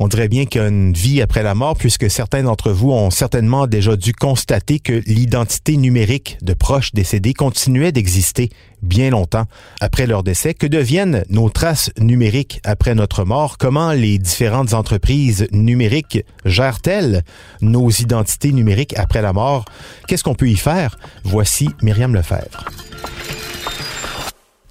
On dirait bien qu'il y a une vie après la mort puisque certains d'entre vous ont certainement déjà dû constater que l'identité numérique de proches décédés continuait d'exister bien longtemps après leur décès. Que deviennent nos traces numériques après notre mort? Comment les différentes entreprises numériques gèrent-elles nos identités numériques après la mort? Qu'est-ce qu'on peut y faire? Voici Myriam Lefebvre.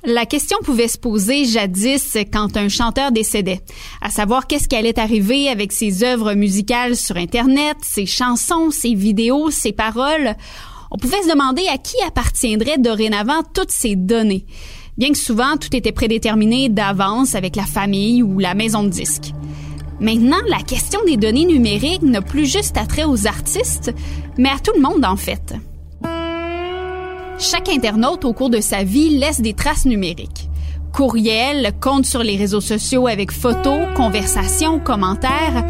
La question pouvait se poser jadis quand un chanteur décédait, à savoir qu'est-ce qui allait arriver avec ses œuvres musicales sur Internet, ses chansons, ses vidéos, ses paroles. On pouvait se demander à qui appartiendraient dorénavant toutes ces données, bien que souvent tout était prédéterminé d'avance avec la famille ou la maison de disques. Maintenant, la question des données numériques n'a plus juste attrait aux artistes, mais à tout le monde en fait. Chaque internaute au cours de sa vie laisse des traces numériques. Courriels, comptes sur les réseaux sociaux avec photos, conversations, commentaires.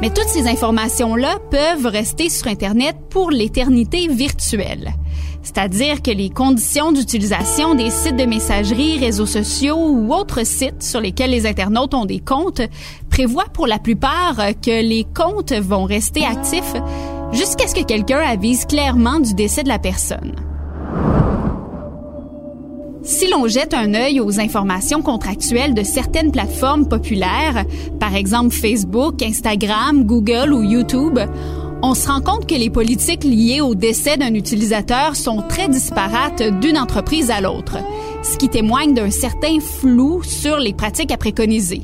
Mais toutes ces informations-là peuvent rester sur Internet pour l'éternité virtuelle. C'est-à-dire que les conditions d'utilisation des sites de messagerie, réseaux sociaux ou autres sites sur lesquels les internautes ont des comptes prévoient pour la plupart que les comptes vont rester actifs jusqu'à ce que quelqu'un avise clairement du décès de la personne. Si l'on jette un œil aux informations contractuelles de certaines plateformes populaires, par exemple Facebook, Instagram, Google ou YouTube, on se rend compte que les politiques liées au décès d'un utilisateur sont très disparates d'une entreprise à l'autre, ce qui témoigne d'un certain flou sur les pratiques à préconiser.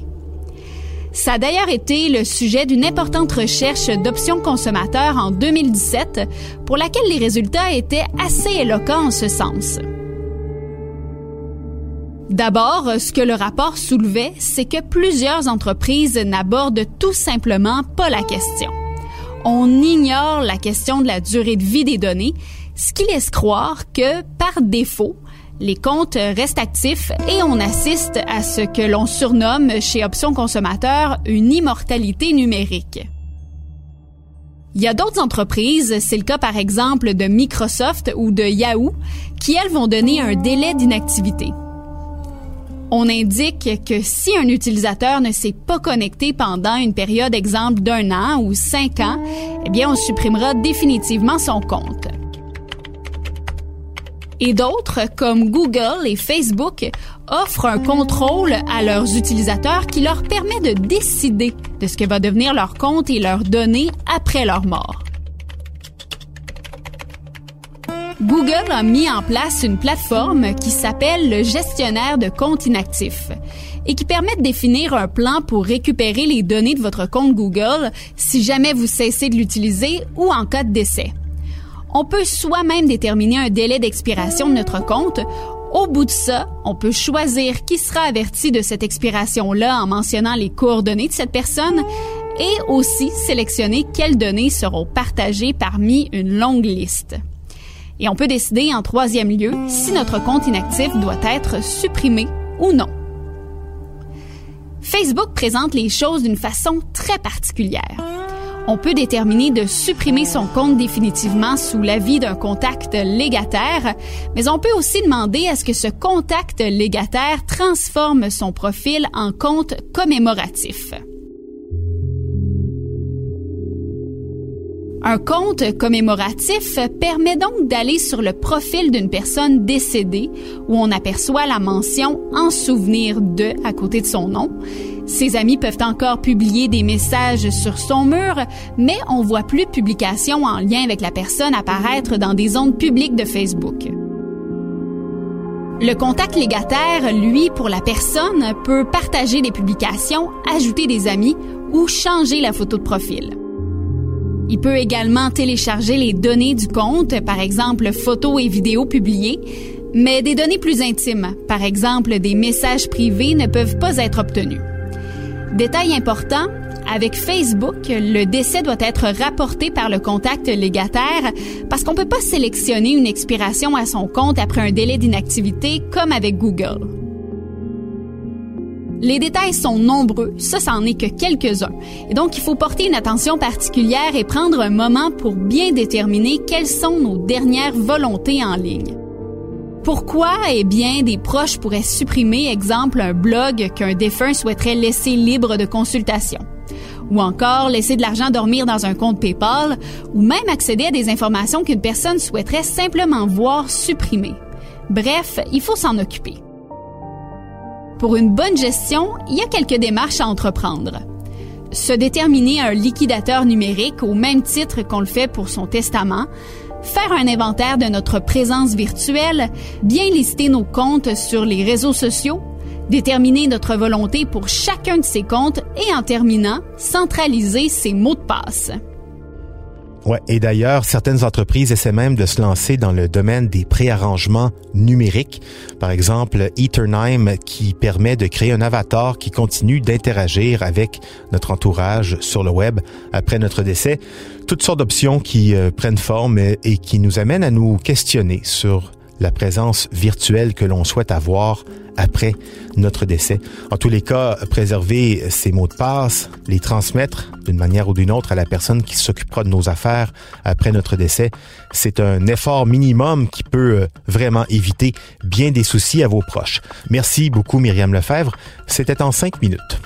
Ça a d'ailleurs été le sujet d'une importante recherche d'options consommateurs en 2017 pour laquelle les résultats étaient assez éloquents en ce sens. D'abord, ce que le rapport soulevait, c'est que plusieurs entreprises n'abordent tout simplement pas la question. On ignore la question de la durée de vie des données, ce qui laisse croire que, par défaut, les comptes restent actifs et on assiste à ce que l'on surnomme chez Options Consommateurs une immortalité numérique. Il y a d'autres entreprises, c'est le cas par exemple de Microsoft ou de Yahoo, qui elles vont donner un délai d'inactivité. On indique que si un utilisateur ne s'est pas connecté pendant une période exemple d'un an ou cinq ans, eh bien, on supprimera définitivement son compte. Et d'autres, comme Google et Facebook, offrent un contrôle à leurs utilisateurs qui leur permet de décider de ce que va devenir leur compte et leurs données après leur mort. Google a mis en place une plateforme qui s'appelle le gestionnaire de comptes inactifs et qui permet de définir un plan pour récupérer les données de votre compte Google si jamais vous cessez de l'utiliser ou en cas de décès. On peut soi-même déterminer un délai d'expiration de notre compte. Au bout de ça, on peut choisir qui sera averti de cette expiration-là en mentionnant les coordonnées de cette personne et aussi sélectionner quelles données seront partagées parmi une longue liste. Et on peut décider en troisième lieu si notre compte inactif doit être supprimé ou non. Facebook présente les choses d'une façon très particulière. On peut déterminer de supprimer son compte définitivement sous l'avis d'un contact légataire, mais on peut aussi demander à ce que ce contact légataire transforme son profil en compte commémoratif. Un compte commémoratif permet donc d'aller sur le profil d'une personne décédée où on aperçoit la mention en souvenir de à côté de son nom. Ses amis peuvent encore publier des messages sur son mur, mais on voit plus de publications en lien avec la personne apparaître dans des ondes publiques de Facebook. Le contact légataire, lui, pour la personne, peut partager des publications, ajouter des amis ou changer la photo de profil. Il peut également télécharger les données du compte, par exemple photos et vidéos publiées, mais des données plus intimes, par exemple des messages privés, ne peuvent pas être obtenus. Détail important, avec Facebook, le décès doit être rapporté par le contact légataire parce qu'on ne peut pas sélectionner une expiration à son compte après un délai d'inactivité comme avec Google. Les détails sont nombreux, ça, c'en est que quelques-uns. Et donc, il faut porter une attention particulière et prendre un moment pour bien déterminer quelles sont nos dernières volontés en ligne. Pourquoi, eh bien, des proches pourraient supprimer, exemple, un blog qu'un défunt souhaiterait laisser libre de consultation? Ou encore laisser de l'argent dormir dans un compte PayPal, ou même accéder à des informations qu'une personne souhaiterait simplement voir supprimées. Bref, il faut s'en occuper. Pour une bonne gestion, il y a quelques démarches à entreprendre. Se déterminer un liquidateur numérique au même titre qu'on le fait pour son testament, faire un inventaire de notre présence virtuelle, bien lister nos comptes sur les réseaux sociaux, déterminer notre volonté pour chacun de ces comptes et en terminant, centraliser ses mots de passe. Ouais, et d'ailleurs, certaines entreprises essaient même de se lancer dans le domaine des préarrangements numériques. Par exemple, Eternime qui permet de créer un avatar qui continue d'interagir avec notre entourage sur le web après notre décès. Toutes sortes d'options qui euh, prennent forme et qui nous amènent à nous questionner sur la présence virtuelle que l'on souhaite avoir après notre décès. En tous les cas, préserver ces mots de passe, les transmettre d'une manière ou d'une autre à la personne qui s'occupera de nos affaires après notre décès, c'est un effort minimum qui peut euh, vraiment éviter bien des soucis à vos proches. Merci beaucoup Myriam Lefebvre. C'était en cinq minutes.